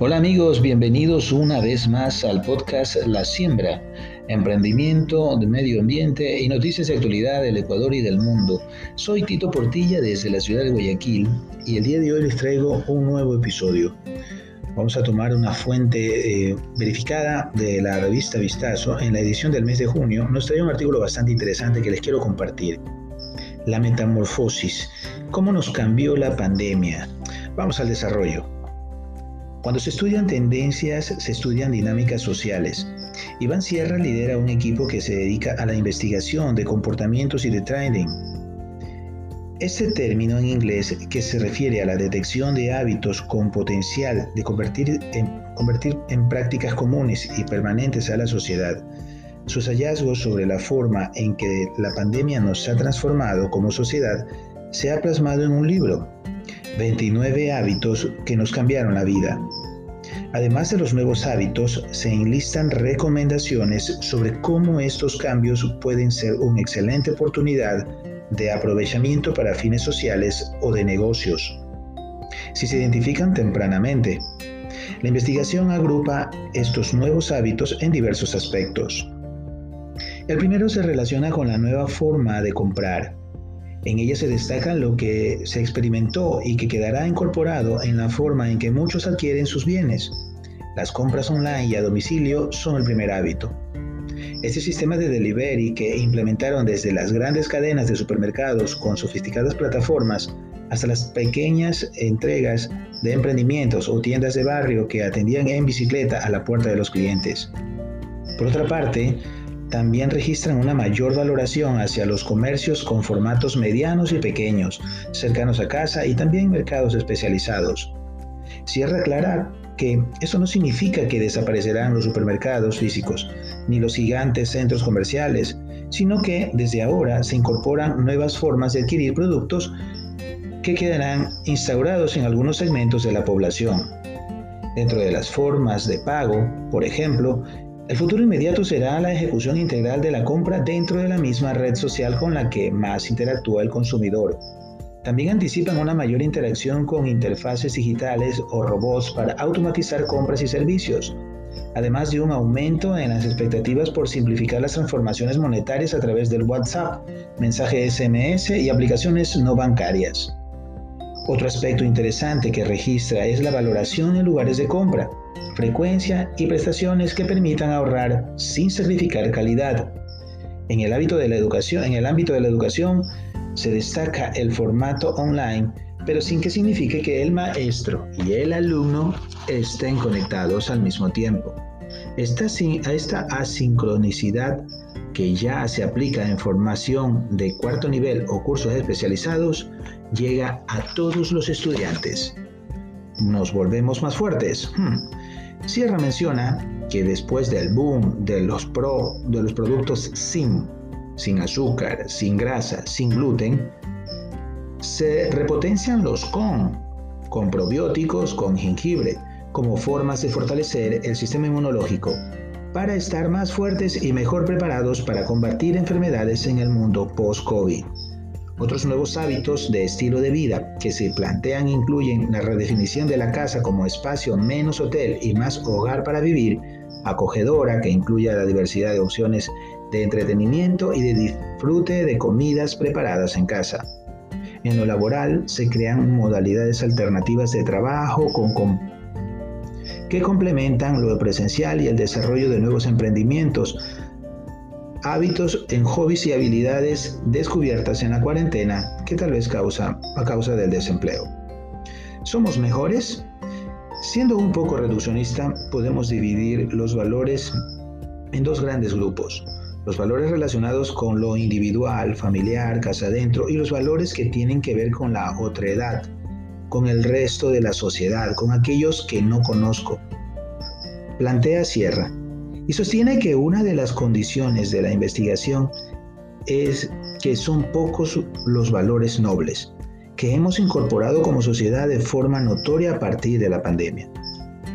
Hola amigos, bienvenidos una vez más al podcast La Siembra, emprendimiento de medio ambiente y noticias de actualidad del Ecuador y del mundo. Soy Tito Portilla desde la ciudad de Guayaquil y el día de hoy les traigo un nuevo episodio. Vamos a tomar una fuente eh, verificada de la revista Vistazo. En la edición del mes de junio nos trae un artículo bastante interesante que les quiero compartir. La metamorfosis. ¿Cómo nos cambió la pandemia? Vamos al desarrollo. Cuando se estudian tendencias, se estudian dinámicas sociales. Iván Sierra lidera un equipo que se dedica a la investigación de comportamientos y de trending. Este término en inglés, que se refiere a la detección de hábitos con potencial de convertir en, convertir en prácticas comunes y permanentes a la sociedad, sus hallazgos sobre la forma en que la pandemia nos ha transformado como sociedad se ha plasmado en un libro, 29 hábitos que nos cambiaron la vida. Además de los nuevos hábitos, se enlistan recomendaciones sobre cómo estos cambios pueden ser una excelente oportunidad de aprovechamiento para fines sociales o de negocios. Si se identifican tempranamente, la investigación agrupa estos nuevos hábitos en diversos aspectos. El primero se relaciona con la nueva forma de comprar. En ella se destaca lo que se experimentó y que quedará incorporado en la forma en que muchos adquieren sus bienes. Las compras online y a domicilio son el primer hábito. Este sistema de delivery que implementaron desde las grandes cadenas de supermercados con sofisticadas plataformas hasta las pequeñas entregas de emprendimientos o tiendas de barrio que atendían en bicicleta a la puerta de los clientes. Por otra parte, también registran una mayor valoración hacia los comercios con formatos medianos y pequeños, cercanos a casa y también mercados especializados. Cierra aclarar que eso no significa que desaparecerán los supermercados físicos ni los gigantes centros comerciales, sino que desde ahora se incorporan nuevas formas de adquirir productos que quedarán instaurados en algunos segmentos de la población. Dentro de las formas de pago, por ejemplo, el futuro inmediato será la ejecución integral de la compra dentro de la misma red social con la que más interactúa el consumidor. También anticipan una mayor interacción con interfaces digitales o robots para automatizar compras y servicios, además de un aumento en las expectativas por simplificar las transformaciones monetarias a través del WhatsApp, mensaje SMS y aplicaciones no bancarias. Otro aspecto interesante que registra es la valoración en lugares de compra, frecuencia y prestaciones que permitan ahorrar sin sacrificar calidad. En el, hábito de la educación, en el ámbito de la educación se destaca el formato online, pero sin que signifique que el maestro y el alumno estén conectados al mismo tiempo. Esta, esta asincronicidad que ya se aplica en formación de cuarto nivel o cursos especializados llega a todos los estudiantes. ¿Nos volvemos más fuertes? Hmm. Sierra menciona que después del boom de los, pro, de los productos sin, sin azúcar, sin grasa, sin gluten, se repotencian los con, con probióticos, con jengibre, como formas de fortalecer el sistema inmunológico para estar más fuertes y mejor preparados para combatir enfermedades en el mundo post-COVID. Otros nuevos hábitos de estilo de vida que se plantean incluyen la redefinición de la casa como espacio menos hotel y más hogar para vivir, acogedora que incluya la diversidad de opciones de entretenimiento y de disfrute de comidas preparadas en casa. En lo laboral se crean modalidades alternativas de trabajo con, que complementan lo presencial y el desarrollo de nuevos emprendimientos hábitos en hobbies y habilidades descubiertas en la cuarentena que tal vez causa a causa del desempleo. ¿Somos mejores? Siendo un poco reduccionista, podemos dividir los valores en dos grandes grupos. Los valores relacionados con lo individual, familiar, casa adentro y los valores que tienen que ver con la otredad, con el resto de la sociedad, con aquellos que no conozco. Plantea Sierra y sostiene que una de las condiciones de la investigación es que son pocos los valores nobles que hemos incorporado como sociedad de forma notoria a partir de la pandemia.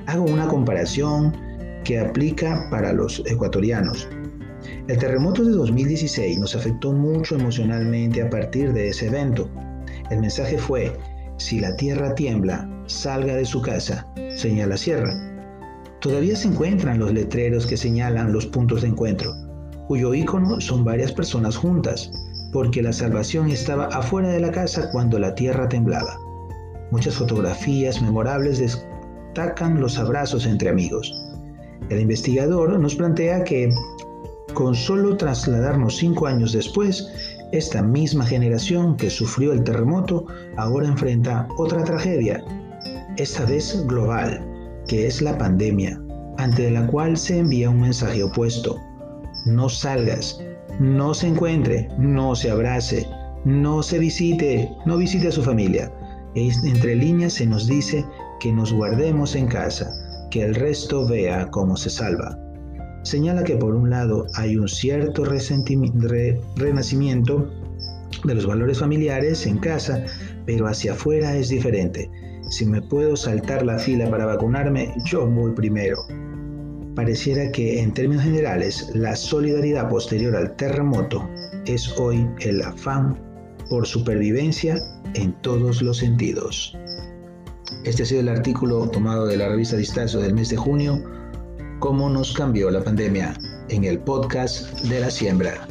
Hago una comparación que aplica para los ecuatorianos. El terremoto de 2016 nos afectó mucho emocionalmente a partir de ese evento. El mensaje fue, si la tierra tiembla, salga de su casa señala Sierra. Todavía se encuentran los letreros que señalan los puntos de encuentro, cuyo icono son varias personas juntas, porque la salvación estaba afuera de la casa cuando la tierra temblaba. Muchas fotografías memorables destacan los abrazos entre amigos. El investigador nos plantea que con solo trasladarnos cinco años después, esta misma generación que sufrió el terremoto ahora enfrenta otra tragedia, esta vez global, que es la pandemia, ante la cual se envía un mensaje opuesto. No salgas, no se encuentre, no se abrace, no se visite, no visite a su familia. Entre líneas se nos dice que nos guardemos en casa, que el resto vea cómo se salva. Señala que por un lado hay un cierto renacimiento de los valores familiares en casa, pero hacia afuera es diferente. Si me puedo saltar la fila para vacunarme, yo voy primero. Pareciera que en términos generales la solidaridad posterior al terremoto es hoy el afán por supervivencia en todos los sentidos. Este ha sido el artículo tomado de la revista Distacio del mes de junio, cómo nos cambió la pandemia en el podcast de la siembra.